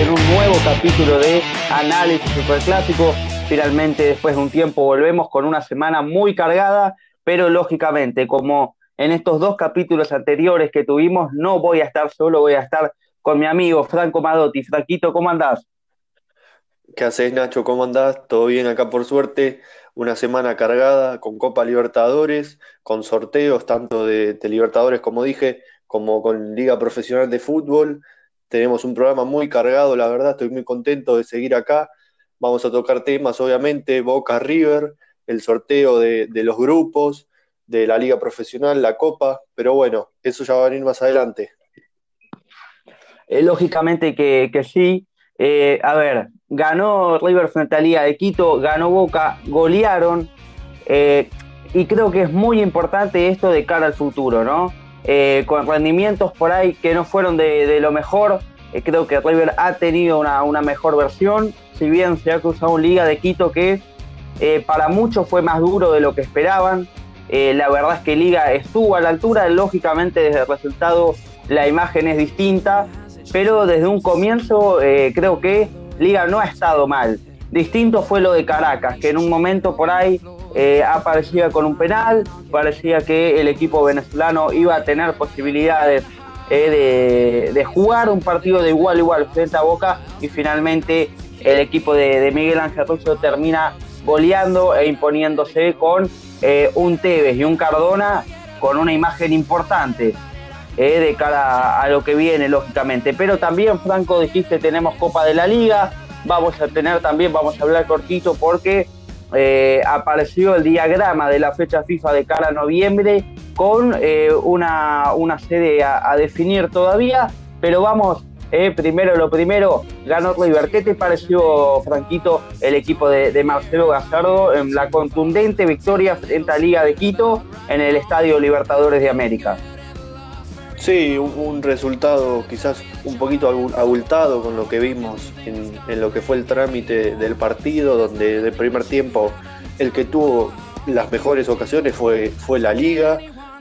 en un nuevo capítulo de Análisis Superclásico. Finalmente, después de un tiempo, volvemos con una semana muy cargada, pero lógicamente, como en estos dos capítulos anteriores que tuvimos, no voy a estar solo, voy a estar con mi amigo Franco Madotti. Franquito, ¿cómo andás? ¿Qué haces, Nacho? ¿Cómo andás? ¿Todo bien acá por suerte? Una semana cargada con Copa Libertadores, con sorteos tanto de, de Libertadores, como dije, como con Liga Profesional de Fútbol. Tenemos un programa muy cargado, la verdad, estoy muy contento de seguir acá. Vamos a tocar temas, obviamente, Boca River, el sorteo de, los grupos, de la liga profesional, la copa, pero bueno, eso ya va a venir más adelante. Eh, lógicamente que, sí. Eh, a ver, ganó River frente a Liga de Quito, ganó Boca, golearon, eh, y creo que es muy importante esto de cara al futuro, ¿no? Eh, con rendimientos por ahí que no fueron de, lo mejor. Eh, creo que River ha tenido una, mejor versión, si bien se ha cruzado un Liga de Quito que eh, para muchos fue más duro de lo que esperaban. la verdad es que Liga estuvo a la altura, lógicamente desde el resultado la imagen es distinta, pero desde un comienzo creo que Liga no ha estado mal. Distinto fue lo de Caracas, que en un momento por ahí eh, aparecía con un penal, parecía que el equipo venezolano iba a tener posibilidades eh, de, jugar un partido de igual a igual frente a Boca y finalmente el equipo de, Miguel Ángel Russo termina goleando e imponiéndose con eh, un Tevez y un Cardona con una imagen importante de cara a lo que viene, lógicamente. Pero también, Franco, dijiste, tenemos Copa de la Liga, vamos a tener también, vamos a hablar cortito porque eh, apareció el diagrama de la fecha FIFA de cara a noviembre con eh, una, una, sede a, definir todavía, pero vamos, eh, primero lo primero, ganó River. ¿Qué te pareció, Franquito, el equipo de, Marcelo Gallardo en la contundente victoria frente a Liga de Quito en el Estadio Libertadores de América? Sí, un, resultado quizás un poquito abultado con lo que vimos en, lo que fue el trámite del partido, donde de primer tiempo el que tuvo las mejores ocasiones fue, fue la liga,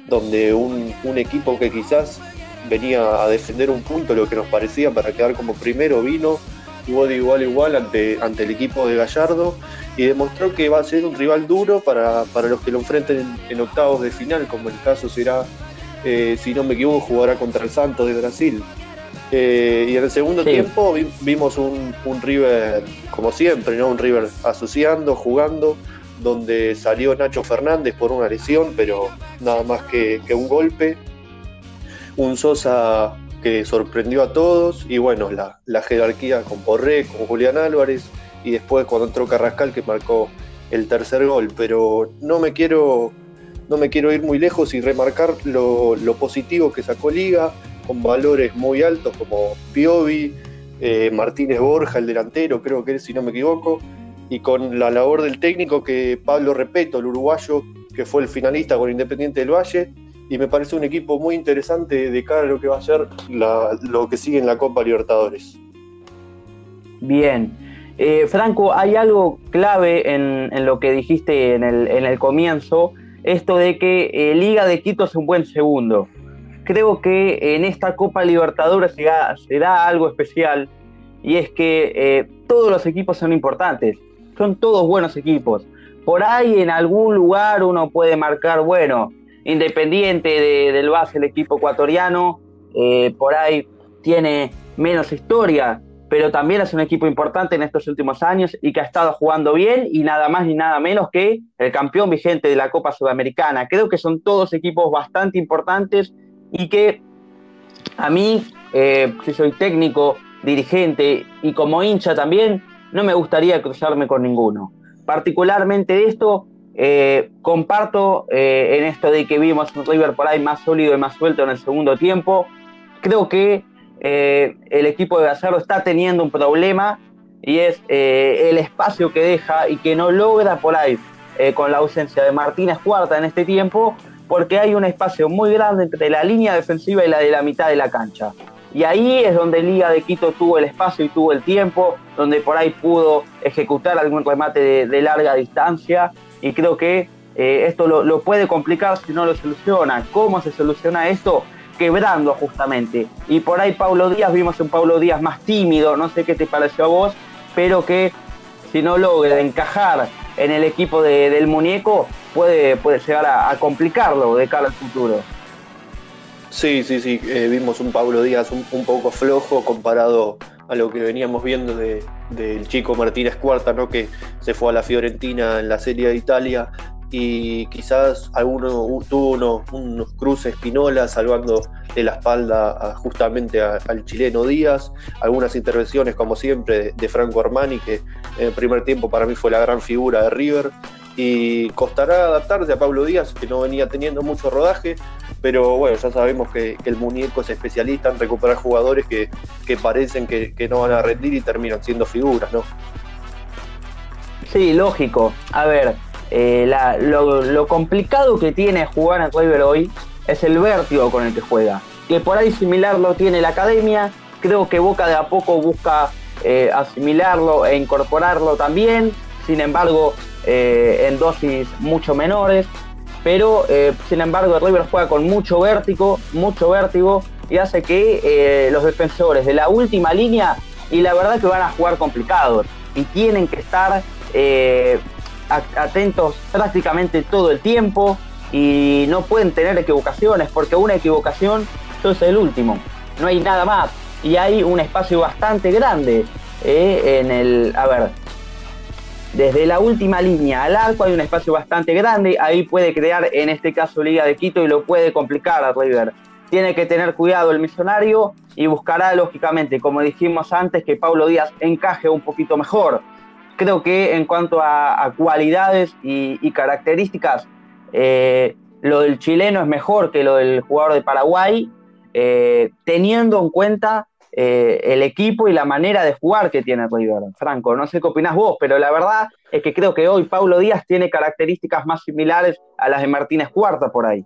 donde un, equipo que quizás venía a defender un punto, lo que nos parecía para quedar como primero, vino, jugó de igual a igual ante, ante el equipo de Gallardo y demostró que va a ser un rival duro para, los que lo enfrenten en octavos de final, como el caso será eh, si no me equivoco, jugará contra el Santos de Brasil. Eh, y en el segundo tiempo vimos un, River, como siempre, ¿no? un River asociando, jugando, donde salió Nacho Fernández por una lesión, pero nada más que, un golpe. Un Sosa que sorprendió a todos, y bueno, la, la jerarquía con Porré, con Julián Álvarez, y después cuando entró Carrascal que marcó el tercer gol. Pero no me quiero no me quiero ir muy lejos y remarcar lo, positivo que sacó Liga, con valores muy altos como Piovi, eh, Martínez Borja, el delantero, creo que es, si no me equivoco, y con la labor del técnico que Pablo Repeto, el uruguayo, que fue el finalista con Independiente del Valle, y me parece un equipo muy interesante de cara a lo que va a ser lo que sigue en la Copa Libertadores. Bien. Eh, Franco, hay algo clave en, lo que dijiste en el, en el comienzo, esto de que eh, Liga de Quito es un buen segundo. Creo que en esta Copa Libertadores se da, algo especial y es que eh, todos los equipos son importantes, son todos buenos equipos. Por ahí en algún lugar uno puede marcar, bueno, independiente del base el equipo ecuatoriano, eh, por ahí tiene menos historia, pero también es un equipo importante en estos últimos años y que ha estado jugando bien y nada más ni nada menos que el campeón vigente de la Copa Sudamericana. Creo que son todos equipos bastante importantes y que a mí, eh, si soy técnico, dirigente y como hincha también, no me gustaría cruzarme con ninguno. Particularmente esto, eh, comparto eh, en esto de que vimos un River por ahí más sólido y más suelto en el segundo tiempo. Creo que eh, el equipo de Gallardo está teniendo un problema y es eh, el espacio que deja y que no logra por ahí eh, con la ausencia de Martínez Cuarta en este tiempo, porque hay un espacio muy grande entre la línea defensiva y la de la mitad de la cancha. Y ahí es donde Liga de Quito tuvo el espacio y tuvo el tiempo, donde por ahí pudo ejecutar algún remate de, larga distancia. Y creo que esto lo, lo puede complicar si no lo soluciona. ¿Cómo se soluciona esto? Quebrando justamente. Y por ahí Paulo Díaz, vimos un Paulo Díaz más tímido, no sé qué te pareció a vos, pero que si no logra encajar en el equipo del muñeco, puede, puede llegar a, complicarlo de cara al futuro. Sí, sí, sí, eh, vimos un Pablo Díaz un, poco flojo comparado a lo que veníamos viendo del chico Martínez Cuarta, ¿no? que se fue a la Fiorentina en la Serie de Italia y quizás alguno tuvo unos, cruces Pinola salvando de la espalda justamente al chileno Díaz, algunas intervenciones como siempre de, Franco Armani que en el primer tiempo para mí fue la gran figura de River y costará adaptarse a Pablo Díaz que no venía teniendo mucho rodaje pero bueno, ya sabemos que, el muñeco es especialista en recuperar jugadores que, parecen que, que no van a rendir y terminan siendo figuras, ¿no? Sí, lógico. A ver, eh, lo, complicado que tiene jugar a River hoy es el vértigo con el que juega. Que por ahí similar lo tiene la academia. Creo que Boca de a poco busca eh, asimilarlo e incorporarlo también. Sin embargo, eh, en dosis mucho menores. Pero, sin embargo, River juega con mucho vértigo, mucho vértigo y hace que los defensores de la última línea, y la verdad que van a jugar complicados y tienen que estar atentos prácticamente todo el tiempo y no pueden tener equivocaciones porque una equivocación es el último, no hay nada más y hay un espacio bastante grande eh, en el, a ver, desde la última línea al arco hay un espacio bastante grande, ahí puede crear en este caso Liga de Quito y lo puede complicar a River. Tiene que tener cuidado el misionario y buscará lógicamente, como dijimos antes, que Pablo Díaz encaje un poquito mejor creo que en cuanto a, cualidades y, características, eh, lo del chileno es mejor que lo del jugador de Paraguay, eh, teniendo en cuenta eh, el equipo y la manera de jugar que tiene River. Franco, no sé qué opinás vos, pero la verdad es que creo que hoy Paulo Díaz tiene características más similares a las de Martínez Cuarta por ahí.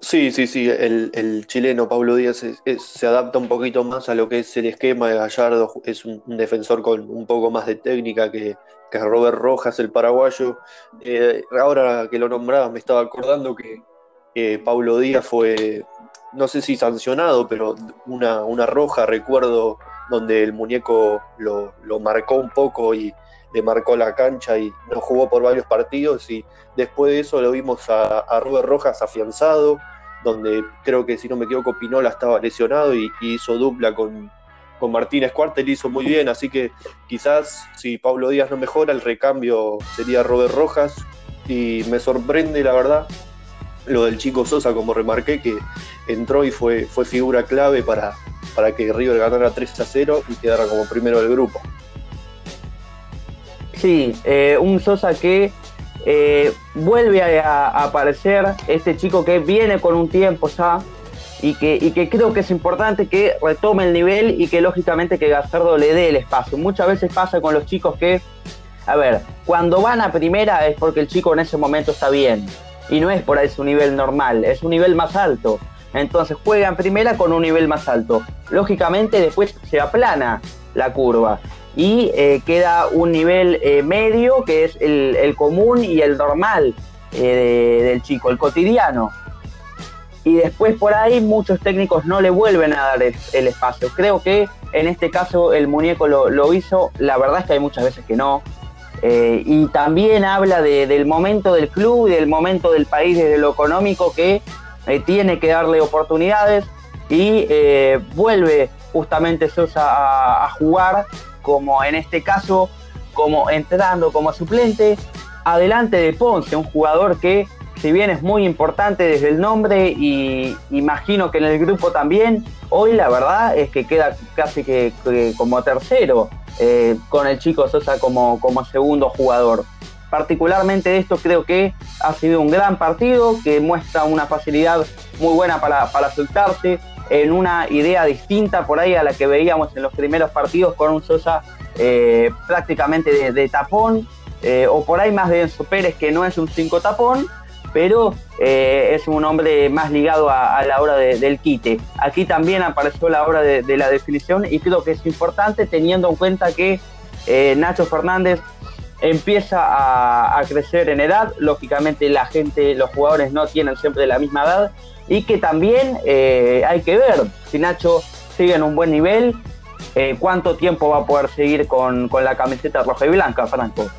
Sí, sí, sí, el, chileno Pablo Díaz se adapta un poquito más a lo que es el esquema de Gallardo, es un, defensor con un poco más de técnica que, que Robert Rojas, el paraguayo. Eh, ahora que lo nombraba me estaba acordando que Pablo Díaz fue, no sé si sancionado, pero una, una roja, recuerdo, donde el muñeco lo, lo marcó un poco y le marcó la cancha y no jugó por varios partidos y después de eso lo vimos a, a Rojas afianzado, donde creo que si no me equivoco Pinola estaba lesionado y, hizo dupla con, con Martínez Cuarta, él hizo muy bien, así que quizás si Pablo Díaz no mejora, el recambio sería Robert Rojas y me sorprende la verdad lo del chico Sosa, como remarqué, que entró y fue, fue figura clave para, para que River ganara 3 a 0 y quedara como primero del grupo. Sí, eh, un Sosa que eh, vuelve a, aparecer, este chico que viene con un tiempo ya y que, y que creo que es importante que retome el nivel y que lógicamente que Gazardo le dé el espacio. Muchas veces pasa con los chicos que, a ver, cuando van a primera es porque el chico en ese momento está bien y no es por ahí su nivel normal, es un nivel más alto. Entonces juega en primera con un nivel más alto. Lógicamente después se aplana la curva y eh, queda un nivel eh, medio que es el, común y el normal eh, del chico, el cotidiano. Y después por ahí muchos técnicos no le vuelven a dar el, espacio. Creo que en este caso el muñeco lo, hizo, la verdad es que hay muchas veces que no. y también habla del momento del club y del momento del país desde lo económico que tiene que darle oportunidades y vuelve justamente Sosa a jugar como en este caso, como entrando como suplente, adelante de Ponce, un jugador que si bien es muy importante desde el nombre y imagino que en el grupo también, hoy la verdad es que queda casi que, como tercero eh, con el chico Sosa como, como segundo jugador. Particularmente esto creo que ha sido un gran partido que muestra una facilidad muy buena para, para soltarse, en una idea distinta por ahí a la que veíamos en los primeros partidos con un Sosa eh, prácticamente de, tapón, eh, o por ahí más de Enzo Pérez que no es un 5 tapón, pero eh, es un hombre más ligado a, la hora del quite. Aquí también apareció la hora de, la definición y creo que es importante teniendo en cuenta que Nacho Fernández empieza a, crecer en edad, lógicamente la gente, los jugadores no tienen siempre la misma edad y que también eh, hay que ver si Nacho sigue en un buen nivel, eh, cuánto tiempo va a poder seguir con, la camiseta roja y blanca, Franco.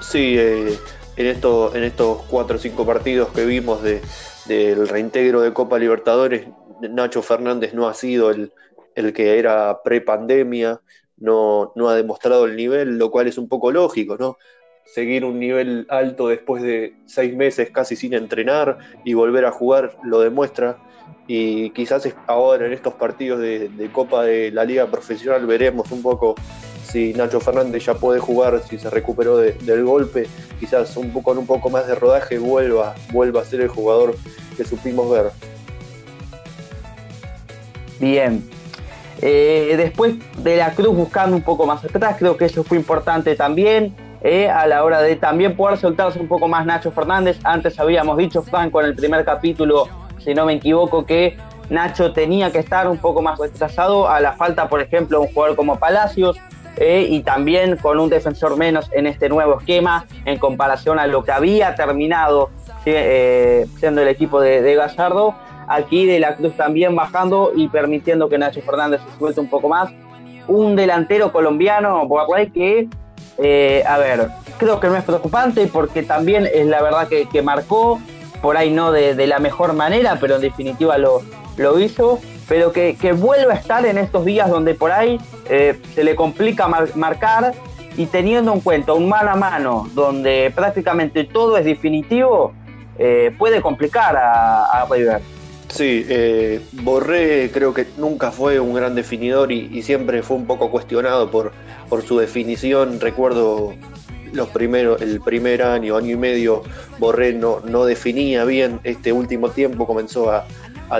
Sí, eh, en, esto, en estos cuatro o cinco partidos que vimos de, del reintegro de Copa Libertadores, Nacho Fernández no ha sido el, el que era pre-pandemia, no, no ha demostrado el nivel, lo cual es un poco lógico, ¿no? Seguir un nivel alto después de seis meses casi sin entrenar y volver a jugar lo demuestra. Y quizás ahora en estos partidos de, Copa de la Liga Profesional veremos un poco si Nacho Fernández ya puede jugar, si se recuperó del golpe, quizás un poco, con un poco más de rodaje vuelva, vuelva a ser el jugador que supimos ver. Bien, eh, después de la Cruz buscando un poco más atrás, creo que eso fue importante también. Eh, a la hora de también poder soltarse un poco más Nacho Fernández. Antes habíamos dicho, Franco, en el primer capítulo, si no me equivoco, que Nacho tenía que estar un poco más retrasado a la falta, por ejemplo, de un jugador como Palacios eh, y también con un defensor menos en este nuevo esquema en comparación a lo que había terminado siendo el equipo de, de Gallardo aquí de la Cruz también bajando y permitiendo que Nacho Fernández se suelte un poco más. Un delantero colombiano, Borrell, que, eh, a ver, creo que no es preocupante porque también es la verdad que, marcó, por ahí no de, la mejor manera, pero en definitiva lo, lo hizo, pero que, que vuelve a estar en estos días donde por ahí eh, se le complica marcar y teniendo en cuenta un mano a mano donde prácticamente todo es definitivo, eh, puede complicar a, a River. Sí, eh, Borré creo que nunca fue un gran definidor y, siempre fue un poco cuestionado por, por su definición. Recuerdo los primeros, el primer año, año y medio, Borré no, no definía bien. Este último tiempo comenzó a,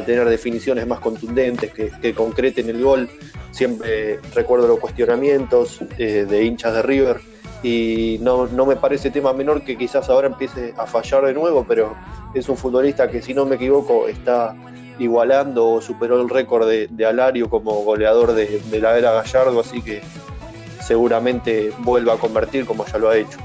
tener definiciones más contundentes que, que, concreten el gol. Siempre recuerdo los cuestionamientos eh, de hinchas de River y no, no me parece tema menor que quizás ahora empiece a fallar de nuevo, pero es un futbolista que si no me equivoco está igualando o superó el récord de, Alario como goleador de, la era Gallardo, así que seguramente vuelva a convertir como ya lo ha hecho.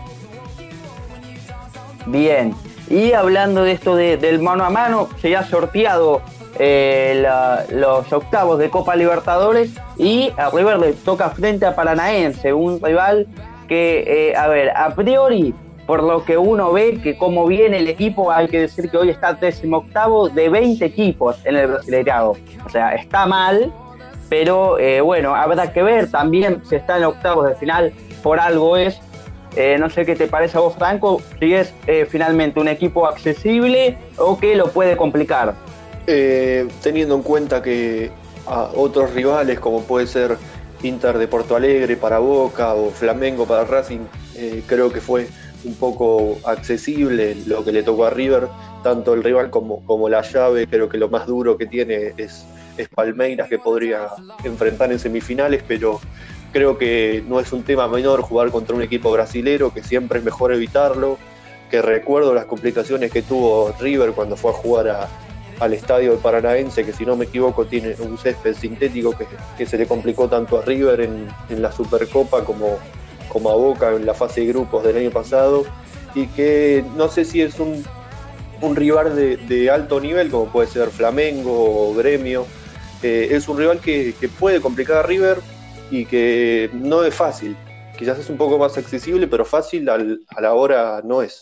Bien, y hablando de esto del mano a mano, se ha sorteado eh, los octavos de Copa Libertadores y a River le toca frente a Paranaense, un rival que, eh, a ver, a priori, por lo que uno ve que como viene el equipo, hay que decir que hoy está décimo octavo de 20 equipos en el Brasileirado. O sea, está mal, pero eh, bueno, habrá que ver también si está en octavos de final, por algo es. Eh, no sé qué te parece a vos, Franco, si es finalmente un equipo accesible o que lo puede complicar. teniendo en cuenta que a otros rivales, como puede ser Inter de Porto Alegre para Boca o Flamengo para Racing, eh, creo que fue un poco accesible lo que le tocó a River, tanto el rival como, como la llave, creo que lo más duro que tiene es, es Palmeiras que podría enfrentar en semifinales, pero creo que no es un tema menor jugar contra un equipo brasilero, que siempre es mejor evitarlo, que recuerdo las complicaciones que tuvo River cuando fue a jugar a, al estadio Paranaense, que si no me equivoco tiene un césped sintético que, se le complicó tanto a River en, la Supercopa como, como a Boca en la fase de grupos del año pasado, y que no sé si es un, rival de, alto nivel, como puede ser Flamengo o Gremio, eh, es un rival que, puede complicar a River y que no es fácil. Quizás es un poco más accesible, pero fácil a la hora no es.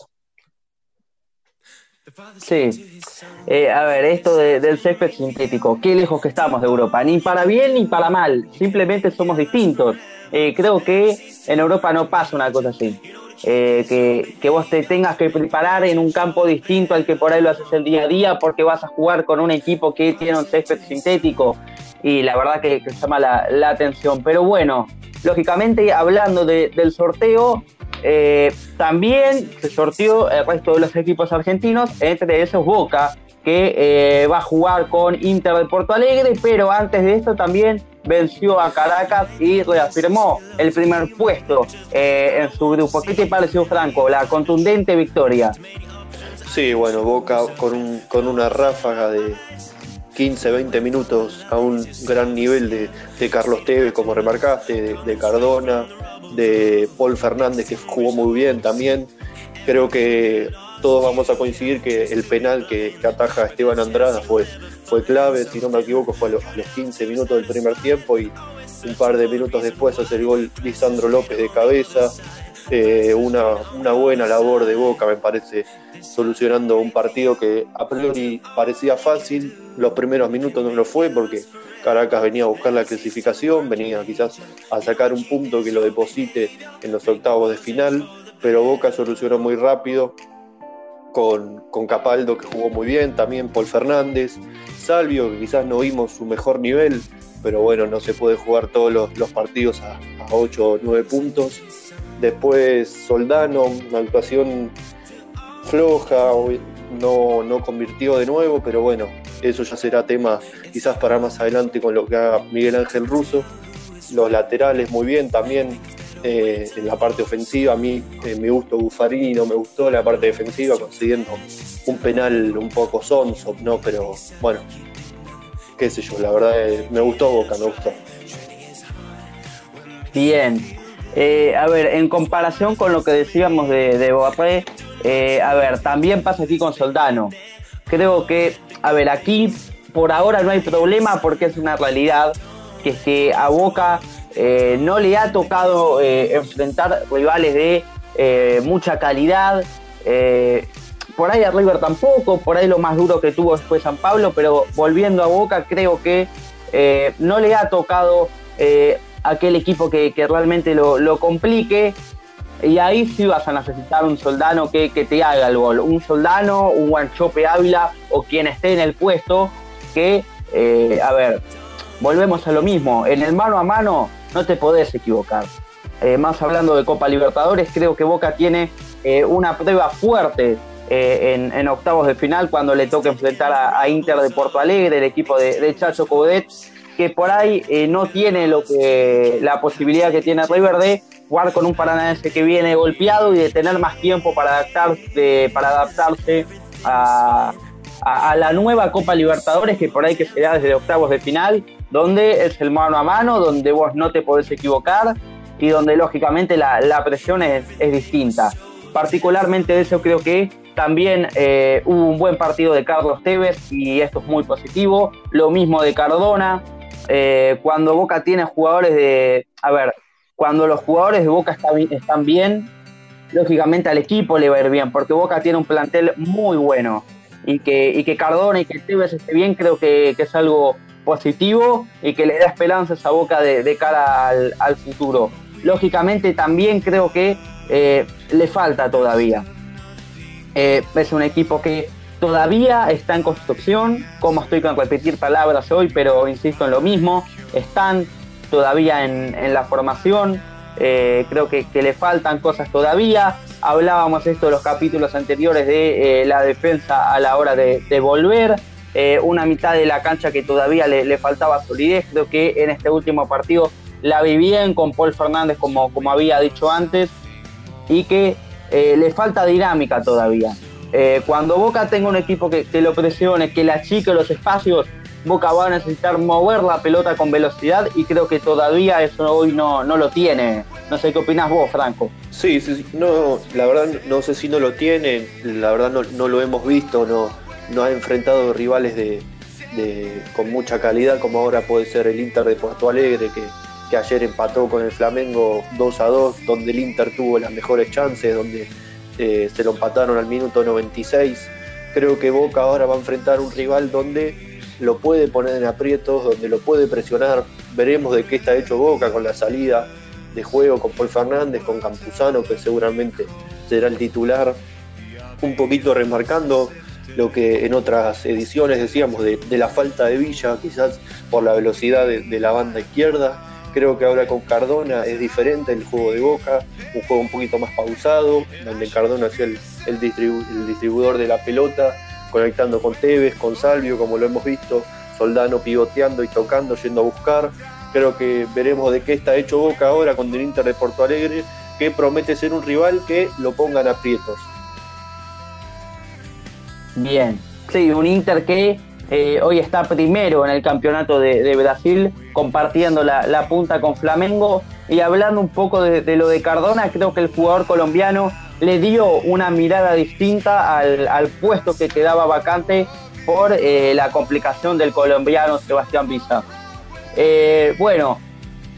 Sí. Eh, a ver, esto del césped sintético, qué lejos que estamos de Europa, ni para bien ni para mal, simplemente somos distintos. Eh, creo que en Europa no pasa una cosa así. Eh, que, que, vos te tengas que preparar en un campo distinto al que por ahí lo haces el día a día porque vas a jugar con un equipo que tiene un césped sintético y la verdad que, llama la, la, atención. Pero bueno, lógicamente hablando del sorteo, eh, también se sortió el resto de los equipos argentinos, entre esos Boca, que va a jugar con Inter de Porto Alegre, pero antes de esto también venció a Caracas y reafirmó el primer puesto eh, en su grupo. ¿Qué te pareció, Franco, la contundente victoria? Sí, bueno, Boca con, con una ráfaga de, 15, 20 minutos a un gran nivel de, Carlos Tevez, como remarcaste, de, Cardona, de Paul Fernández, que jugó muy bien también. Creo que todos vamos a coincidir que el penal que, ataja Esteban Andrada fue, fue clave, si no me equivoco, fue a los, 15 minutos del primer tiempo y un par de minutos después hace el gol Lisandro López de cabeza. Eh, una, una buena labor de Boca, me parece, solucionando un partido que a priori parecía fácil. Los primeros minutos no lo fue porque Caracas venía a buscar la clasificación, venía quizás a sacar un punto que lo deposite en los octavos de final, pero Boca solucionó muy rápido con, Capaldo que jugó muy bien, también Paul Fernández, Salvio que quizás no vimos su mejor nivel, pero bueno, no se puede jugar todos los, partidos a, a 8 o 9 puntos. Después Soldano, una actuación floja, no, no convirtió de nuevo, pero bueno, eso ya será tema quizás para más adelante con lo que haga Miguel Ángel Russo. Los laterales muy bien también eh, en la parte ofensiva. A mí eh, me gustó Buffarini, no me gustó la parte defensiva, consiguiendo un penal un poco sonso, ¿no? Pero bueno, qué sé yo, la verdad eh, me gustó Boca, me gustó. Bien, eh, a ver, en comparación con lo que decíamos de, de eh, a ver, también pasa aquí con Soldano. Creo que, a ver, aquí por ahora no hay problema porque es una realidad que es que a Boca eh, no le ha tocado enfrentar rivales de mucha calidad. por ahí a River tampoco, por ahí lo más duro que tuvo fue San Pablo, pero volviendo a Boca creo que no le ha tocado aquel equipo que, realmente lo, complique. Y ahí sí vas a necesitar un soldano que, te haga el gol. Un soldano, un Guanchope Ávila o quien esté en el puesto que, eh, a ver, volvemos a lo mismo. En el mano a mano no te podés equivocar. Eh, más hablando de Copa Libertadores, creo que Boca tiene eh, una prueba fuerte en, octavos de final cuando le toca enfrentar a, Inter de Porto Alegre, el equipo de, de Chacho Coudet que por ahí eh, no tiene lo que la posibilidad que tiene River de jugar con un Paranaense que viene golpeado y de tener más tiempo para adaptarse, para adaptarse a, la nueva Copa Libertadores que por ahí que se da desde octavos de final, donde es el mano a mano, donde vos no te podés equivocar y donde lógicamente la, presión es, distinta. Particularmente de eso creo que también eh, hubo un buen partido de Carlos Tevez y esto es muy positivo. Lo mismo de Cardona, eh, cuando Boca tiene jugadores de. A ver, cuando los jugadores de Boca están bien, lógicamente al equipo le va a ir bien, porque Boca tiene un plantel muy bueno. Y que, que Cardona y que Tevez esté bien, creo que, es algo positivo y que le da esperanzas a Boca de, cara al, futuro. Lógicamente también creo que eh, le falta todavía. Eh, es un equipo que todavía está en construcción, como estoy con repetir palabras hoy, pero insisto en lo mismo, están todavía en, la formación, eh, creo que, le faltan cosas todavía, hablábamos esto de los capítulos anteriores de la defensa a la hora de, volver, eh, una mitad de la cancha que todavía le, faltaba solidez, creo que en este último partido la vi bien con Paul Fernández como, como había dicho antes, y que le falta dinámica todavía. Eh, cuando Boca tenga un equipo que, lo presione, que la achique los espacios, Boca va a necesitar mover la pelota con velocidad y creo que todavía eso hoy no, no lo tiene. No sé qué opinas vos, Franco. Sí, sí, no, la verdad no sé si no lo tiene, la verdad no, lo hemos visto, no, no ha enfrentado rivales de, con mucha calidad como ahora puede ser el Inter de Porto Alegre que, que ayer empató con el Flamengo 2 a 2, donde el Inter tuvo las mejores chances, donde eh, se lo empataron al minuto 96. Creo que Boca ahora va a enfrentar un rival donde lo puede poner en aprietos, donde lo puede presionar. Veremos de qué está hecho Boca con la salida de juego con Paul Fernández, con Campuzano, que seguramente será el titular. Un poquito remarcando lo que en otras ediciones decíamos de, la falta de Villa, quizás por la velocidad de la banda izquierda Creo que ahora con Cardona es diferente el juego de Boca, un juego un poquito más pausado, donde Cardona hacía el, el, distribuidor de la pelota, conectando con Tevez, con Salvio, como lo hemos visto, Soldano pivoteando y tocando, yendo a buscar. Creo que veremos de qué está hecho Boca ahora con el de Porto Alegre, que promete ser un rival que lo pongan aprietos. Bien, sí, un Inter que eh, hoy está primero en el campeonato de, Brasil, compartiendo la, punta con Flamengo. Y hablando un poco de, lo de Cardona, creo que el jugador colombiano le dio una mirada distinta al, puesto que quedaba vacante por eh, la complicación del colombiano Sebastián Visa. Eh, bueno,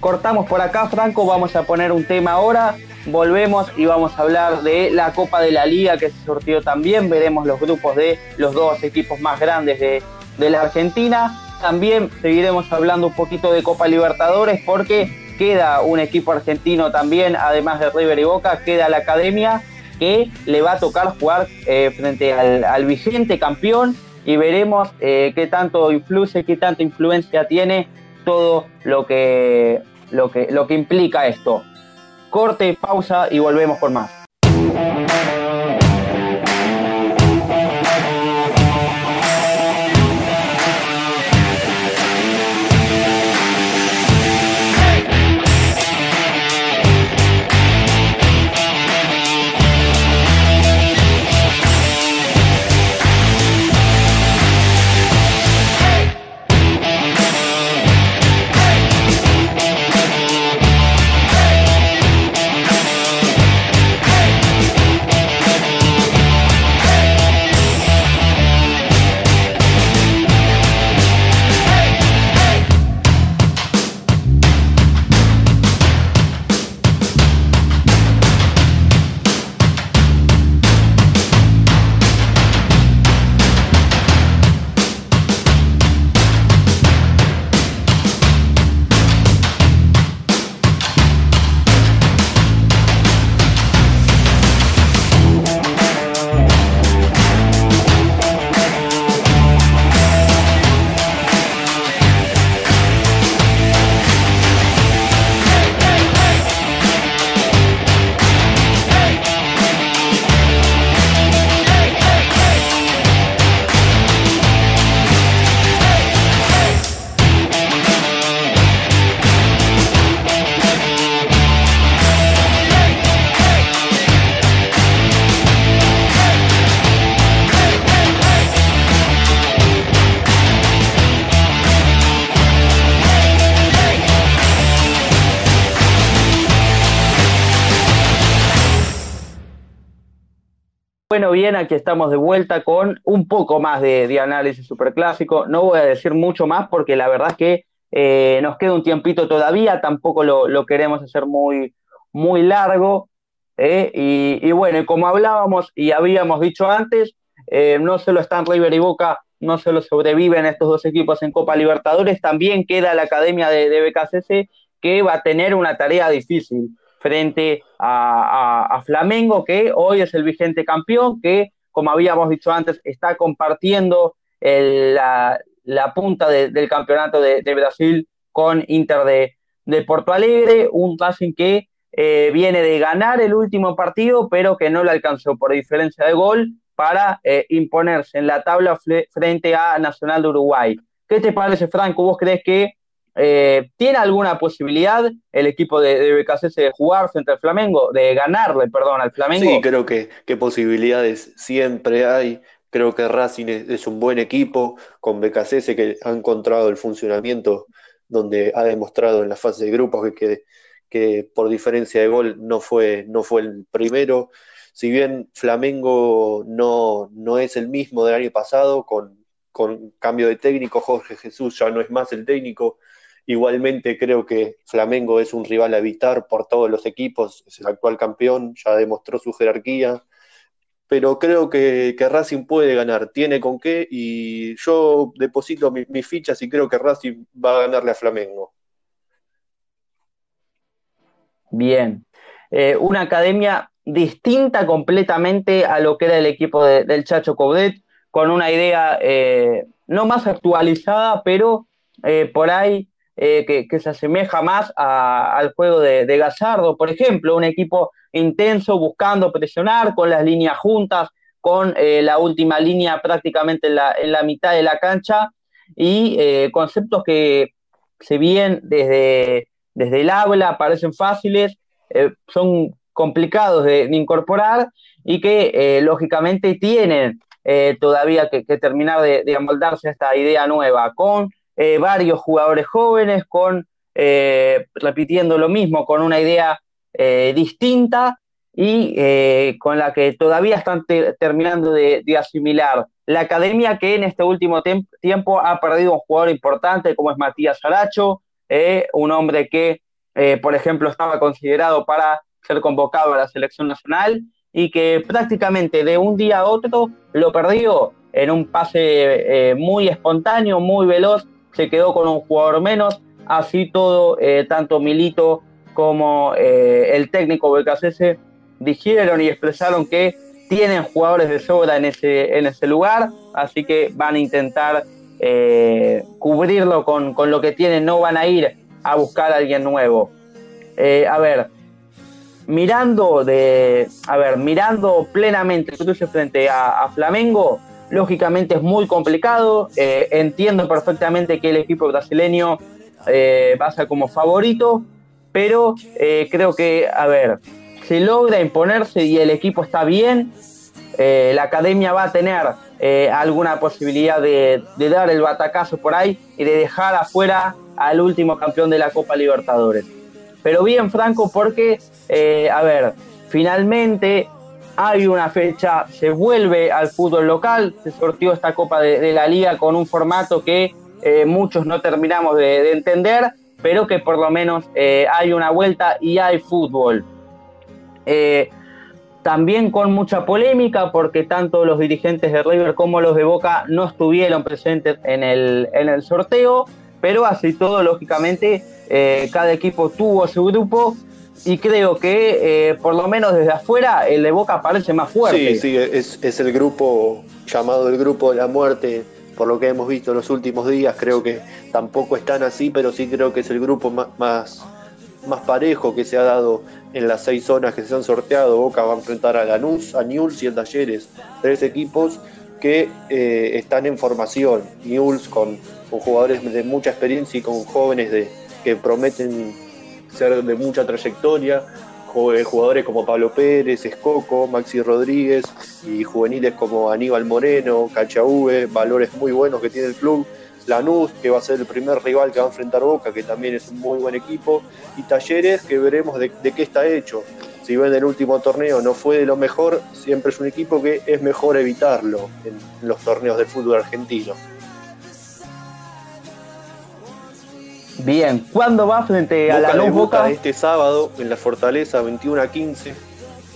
cortamos por acá, Franco, vamos a poner un tema ahora, volvemos y vamos a hablar de la Copa de la Liga que se sortió también, veremos los grupos de los dos equipos más grandes de, de la Argentina. También seguiremos hablando un poquito de Copa Libertadores porque queda un equipo argentino también, además de River y Boca, queda la Academia que le va a tocar jugar eh, frente al, vigente campeón y veremos eh, qué tanto influye, qué tanta influencia tiene todo lo que, lo que, lo que implica esto. Corte, pausa y volvemos por más. Bueno, bien, aquí estamos de vuelta con un poco más de, análisis superclásico. No voy a decir mucho más porque la verdad es que eh, nos queda un tiempito todavía, tampoco lo, queremos hacer muy, muy largo. Eh, y, bueno, como hablábamos y habíamos dicho antes, eh, no solo están River y Boca, no solo sobreviven estos dos equipos en Copa Libertadores, también queda la Academia de, de BKCC que va a tener una tarea difícil frente a, Flamengo, que hoy es el vigente campeón, que, como habíamos dicho antes, está compartiendo la, punta del campeonato de, Brasil con Inter de, Porto Alegre, un Racing que eh, viene de ganar el último partido, pero que no le alcanzó por diferencia de gol para eh, imponerse en la tabla frente a Nacional de Uruguay. ¿Qué te parece, Franco? ¿Vos crees que eh, ¿Tiene alguna posibilidad el equipo de, de de jugar frente al Flamengo, de ganarle, perdón, al Flamengo? Sí, creo que, posibilidades siempre hay. Creo que Racing es, un buen equipo con BKC que ha encontrado el funcionamiento donde ha demostrado en la fase de grupos que, que, por diferencia de gol no fue, no fue el primero. Si bien Flamengo no, no es el mismo del año pasado, con, con cambio de técnico, Jorge Jesús ya no es más el técnico, Igualmente creo que Flamengo es un rival a evitar por todos los equipos, es el actual campeón, ya demostró su jerarquía, pero creo que, Racing puede ganar, tiene con qué y yo deposito mis fichas y creo que Racing va a ganarle a Flamengo. Bien, eh, una academia distinta completamente a lo que era el equipo del Chacho Coudet, con una idea eh, no más actualizada, pero eh, por ahí eh, que, se asemeja más al juego de, de Gallardo, por ejemplo, un equipo intenso buscando presionar con las líneas juntas, con eh, la última línea prácticamente en la, mitad de la cancha y eh, conceptos que se bien desde, desde el aula parecen fáciles, son complicados de, incorporar y que lógicamente tienen todavía que, terminar de, de, amoldarse a esta idea nueva, con varios jugadores jóvenes, con repitiendo lo mismo, con una idea distinta y con la que todavía están terminando de, asimilar. La academia que en este último tiempo ha perdido un jugador importante como es Matías Aracho, un hombre que, por ejemplo, estaba considerado para ser convocado a la selección nacional y que prácticamente de un día a otro lo perdió en un pase eh, muy espontáneo, muy veloz, se quedó con un jugador menos, así todo, eh, tanto Milito como eh, el técnico Becasese dijeron y expresaron que tienen jugadores de sobra en ese, en ese lugar, así que van a intentar cubrirlo con, con, lo que tienen, no van a ir a buscar a alguien nuevo. a ver, mirando de, a ver, mirando plenamente frente a, Flamengo, lógicamente es muy complicado. Eh, entiendo perfectamente que el equipo brasileño eh, pasa como favorito, pero eh, creo que, a ver, se logra imponerse y el equipo está bien. la academia va a tener alguna posibilidad de, dar el batacazo por ahí y de dejar afuera al último campeón de la Copa Libertadores. Pero bien, Franco, porque eh, a ver, finalmente hay una fecha, se vuelve al fútbol local, se sortió esta Copa de, la Liga con un formato que eh, muchos no terminamos de, entender, pero que por lo menos eh, hay una vuelta y hay fútbol. también con mucha polémica porque tanto los dirigentes de River como los de Boca no estuvieron presentes en el sorteo, pero así todo, lógicamente, cada equipo tuvo su grupo y creo que, eh, por lo menos desde afuera, el de Boca parece más fuerte. Sí, sí, es, el grupo llamado el grupo de la muerte, por lo que hemos visto en los últimos días. Creo que tampoco están así, pero sí creo que es el grupo más, más, parejo que se ha dado en las seis zonas que se han sorteado. Boca va a enfrentar a Lanús, a Newell's y a Talleres, tres equipos que eh, están en formación. Newell's con, con, jugadores de mucha experiencia y con jóvenes de, que prometen ser de mucha trayectoria, jugadores como Pablo Pérez, Escoco, Maxi Rodríguez y juveniles como Aníbal Moreno, Cachaúbe, valores muy buenos que tiene el club. Lanús, que va a ser el primer rival que va a enfrentar Boca, que también es un muy buen equipo, y Talleres, que veremos de, qué está hecho. Si bien el último torneo no fue de lo mejor, siempre es un equipo que es mejor evitarlo en los torneos del fútbol argentino. Bien, ¿cuándo va frente a la Luz Boca? Este sábado en la Fortaleza 21 a 15,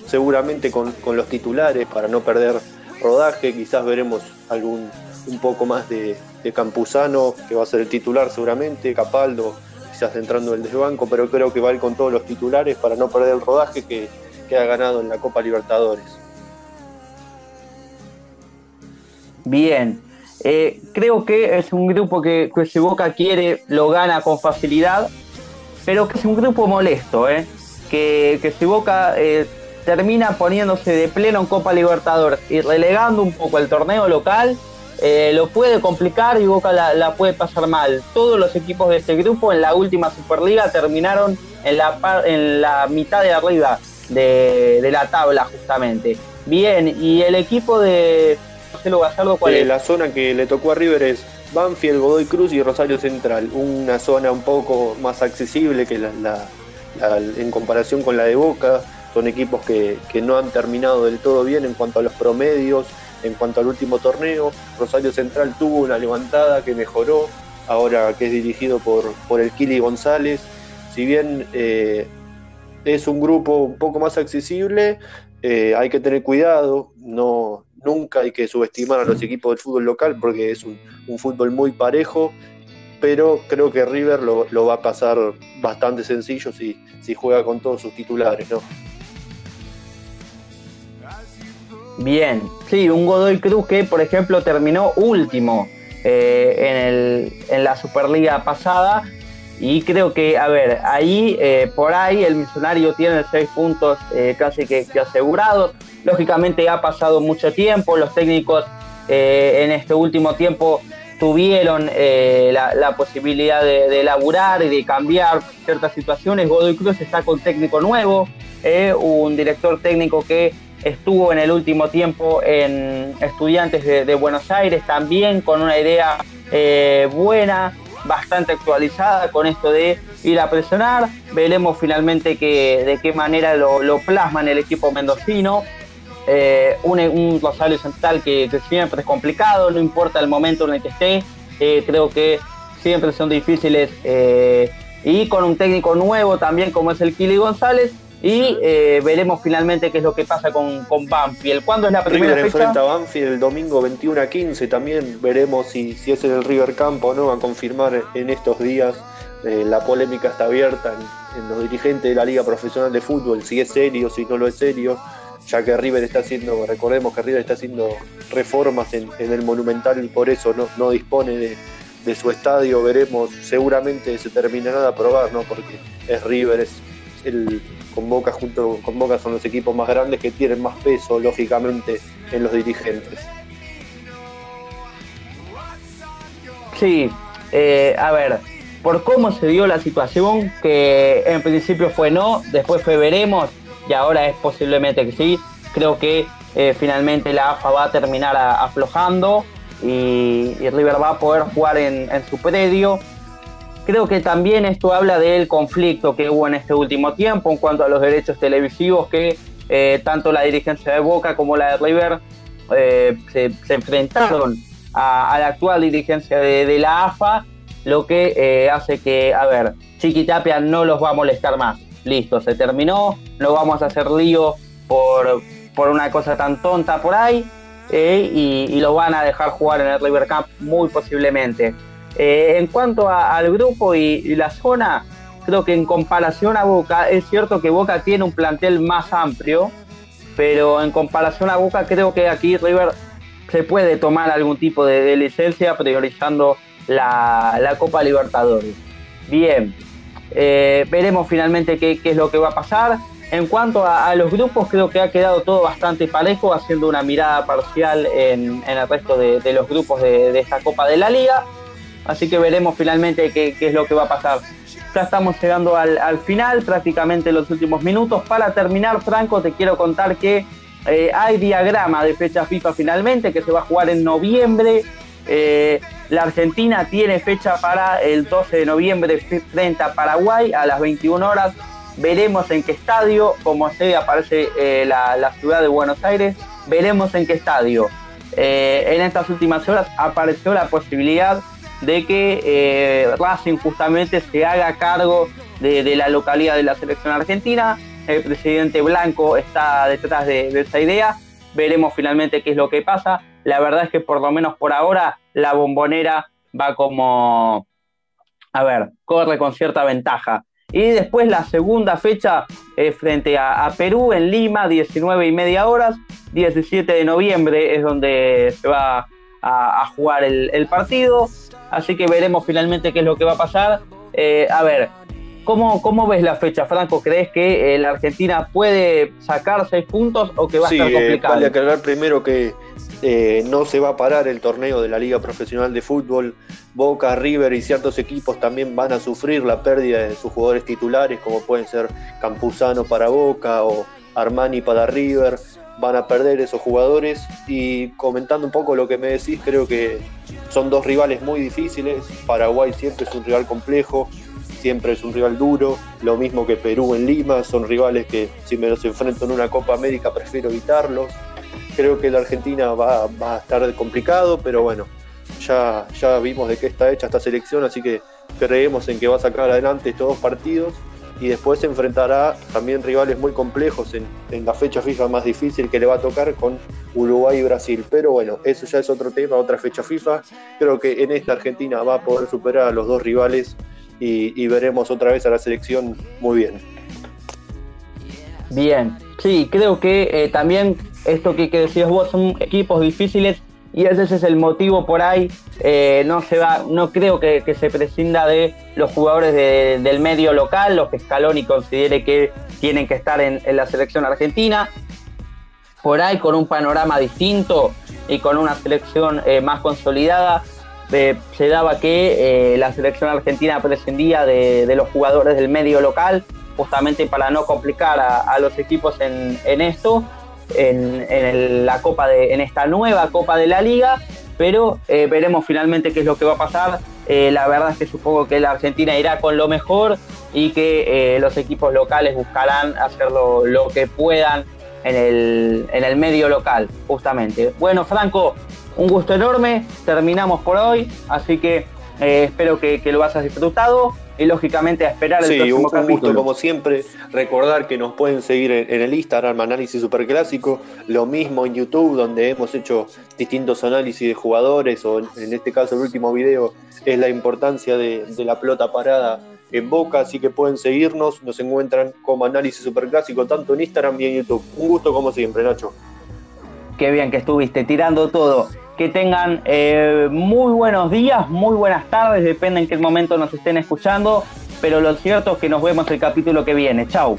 seguramente con, los titulares para no perder rodaje, quizás veremos algún un poco más de, Campuzano, que va a ser el titular seguramente, Capaldo quizás entrando en el desbanco, pero creo que va a ir con todos los titulares para no perder el rodaje que, que ha ganado en la Copa Libertadores. Bien, eh, creo que es un grupo que, si Boca quiere lo gana con facilidad, pero que es un grupo molesto, eh, que, si Boca eh, termina poniéndose de pleno en Copa Libertadores y relegando un poco el torneo local, lo puede complicar y Boca la, puede pasar mal. Todos los equipos de este grupo en la última Superliga terminaron en la, en la mitad de arriba de, de la tabla justamente. Bien, y el equipo de, la zona que le tocó a River es Banfield, Godoy Cruz y Rosario Central. Una zona un poco más accesible que la, en comparación con la de Boca. Son equipos que, no han terminado del todo bien en cuanto a los promedios, en cuanto al último torneo. Rosario Central tuvo una levantada que mejoró, ahora que es dirigido por, por el Kili González. Si bien eh, es un grupo un poco más accesible, eh, hay que tener cuidado, no, nunca hay que subestimar a los equipos del fútbol local porque es un, fútbol muy parejo, pero creo que River lo, va a pasar bastante sencillo si, si juega con todos sus titulares, ¿no? Bien, sí, un Godoy Cruz que, por ejemplo, terminó último eh, en, en la Superliga pasada y creo que, a ver, ahí, eh, por ahí, el Misionario tiene seis puntos eh, casi que, asegurados. Lógicamente ha pasado mucho tiempo, los técnicos eh, en este último tiempo tuvieron la, posibilidad de, de, elaborar y de cambiar ciertas situaciones. Godoy Cruz está con técnico nuevo, un director técnico que estuvo en el último tiempo en Estudiantes de, Buenos Aires, también con una idea buena, bastante actualizada con esto de ir a presionar. Veremos finalmente que, de qué manera lo, lo plasma en el equipo mendocino. Eh, un, un, Rosario Central que, siempre es complicado, no importa el momento en el que esté, eh, creo que siempre son difíciles eh, y con un técnico nuevo también como es el Kili González y veremos finalmente qué es lo que pasa con, con Banfield. ¿Cuándo es la primera River enfrenta a Banfield el domingo 21 a 15, también veremos si, si es en el River Campo o no, a confirmar en estos días. la polémica está abierta en, en los dirigentes de la Liga Profesional de Fútbol, si es serio, si no lo es serio ya que River está haciendo, recordemos que River está haciendo reformas en, el Monumental y por eso no, dispone de, su estadio, veremos, seguramente se terminará de aprobar, ¿no? porque es River, es el con Boca junto con Boca son los equipos más grandes que tienen más peso, lógicamente, en los dirigentes. Sí, eh, a ver, por cómo se dio la situación, que en principio fue no, después fue veremos, y ahora es posiblemente que sí. Creo que eh, finalmente la AFA va a terminar aflojando y, River va a poder jugar en, su predio. Creo que también esto habla del conflicto que hubo en este último tiempo en cuanto a los derechos televisivos que eh, tanto la dirigencia de Boca como la de River eh, se, enfrentaron a, la actual dirigencia de, la AFA, lo que hace que, a ver, Chiquitapia no los va a molestar más listo, se terminó, no vamos a hacer lío por, por una cosa tan tonta por ahí eh, y, lo van a dejar jugar en el River Cup muy posiblemente. Eh, en cuanto al grupo y, la zona, creo que en comparación a Boca, es cierto que Boca tiene un plantel más amplio, pero en comparación a Boca creo que aquí River se puede tomar algún tipo de, licencia priorizando la, la Copa Libertadores. Bien, eh, veremos finalmente qué, es lo que va a pasar. En cuanto a, los grupos, creo que ha quedado todo bastante parejo, haciendo una mirada parcial en, el resto de, los grupos de, esta Copa de la Liga. Así que veremos finalmente qué, es lo que va a pasar. Ya estamos llegando al, final, prácticamente los últimos minutos. Para terminar, Franco, te quiero contar que eh, hay diagrama de fecha FIFA finalmente, que se va a jugar en noviembre. Eh, la Argentina tiene fecha para el 12 de noviembre frente a Paraguay a las 21 horas. Veremos en qué estadio, como se aparece eh, la, ciudad de Buenos Aires, veremos en qué estadio. En estas últimas horas apareció la posibilidad de que eh, Racing justamente se haga cargo de, la localidad de la selección argentina. El presidente Blanco está detrás de, esa idea. Veremos finalmente qué es lo que pasa la verdad es que por lo menos por ahora la bombonera va como, a ver, corre con cierta ventaja. Y después la segunda fecha frente a, Perú en Lima, 19 y media horas. 17 de noviembre es donde se va a, jugar el, partido. Así que veremos finalmente qué es lo que va a pasar. Eh, a ver, ¿cómo, ¿cómo ves la fecha, Franco? ¿Crees que eh, la Argentina puede sacar seis puntos o que va a estar eh, complicado? Vale aclarar primero que eh, no se va a parar el torneo de la Liga Profesional de Fútbol. Boca, River y ciertos equipos también van a sufrir la pérdida de sus jugadores titulares, como pueden ser Campuzano para Boca o Armani para River. Van a perder esos jugadores. Y comentando un poco lo que me decís, creo que son dos rivales muy difíciles. Paraguay siempre es un rival complejo, siempre es un rival duro. Lo mismo que Perú en Lima, son rivales que si me los enfrento en una Copa América prefiero evitarlos Creo que la Argentina va, a estar complicado, pero bueno, ya, ya vimos de qué está hecha esta selección, así que creemos en que va a sacar adelante estos dos partidos y después se enfrentará también rivales muy complejos en, la fecha FIFA más difícil que le va a tocar con Uruguay y Brasil. Pero bueno, eso ya es otro tema, otra fecha FIFA. Creo que en esta Argentina va a poder superar a los dos rivales y, veremos otra vez a la selección muy bien. Bien, sí, creo que eh, también esto que, decías vos son equipos difíciles y ese es el motivo por ahí. Eh, no se va, no creo que, se prescinda de los jugadores del medio local, los que Scaloni considere que tienen que estar en, la selección argentina. Por ahí con un panorama distinto y con una selección eh, más consolidada, eh, se daba que la selección argentina prescindía de, los jugadores del medio local, justamente para no complicar a, los equipos en, en esto en, la Copa de, en esta nueva Copa de la Liga, pero eh, veremos finalmente qué es lo que va a pasar. Eh, la verdad es que supongo que la Argentina irá con lo mejor y que los equipos locales buscarán hacer lo, que puedan en el, en el medio local, justamente. Bueno, Franco, un gusto enorme, terminamos por hoy, así que espero que, que, lo hayas disfrutado y lógicamente a esperar el próximo un, capítulo. gusto como siempre. Recordar que nos pueden seguir en, el Instagram Análisis Superclásico, lo mismo en YouTube donde hemos hecho distintos análisis de jugadores o en, este caso el último video es la importancia de, la pelota parada en Boca, así que pueden seguirnos, nos encuentran como Análisis Superclásico tanto en Instagram y en YouTube. Un gusto como siempre, Nacho. Qué bien que estuviste tirando todo que tengan eh, muy buenos días, muy buenas tardes, depende en qué momento nos estén escuchando, pero lo cierto es que nos vemos el capítulo que viene. Chau.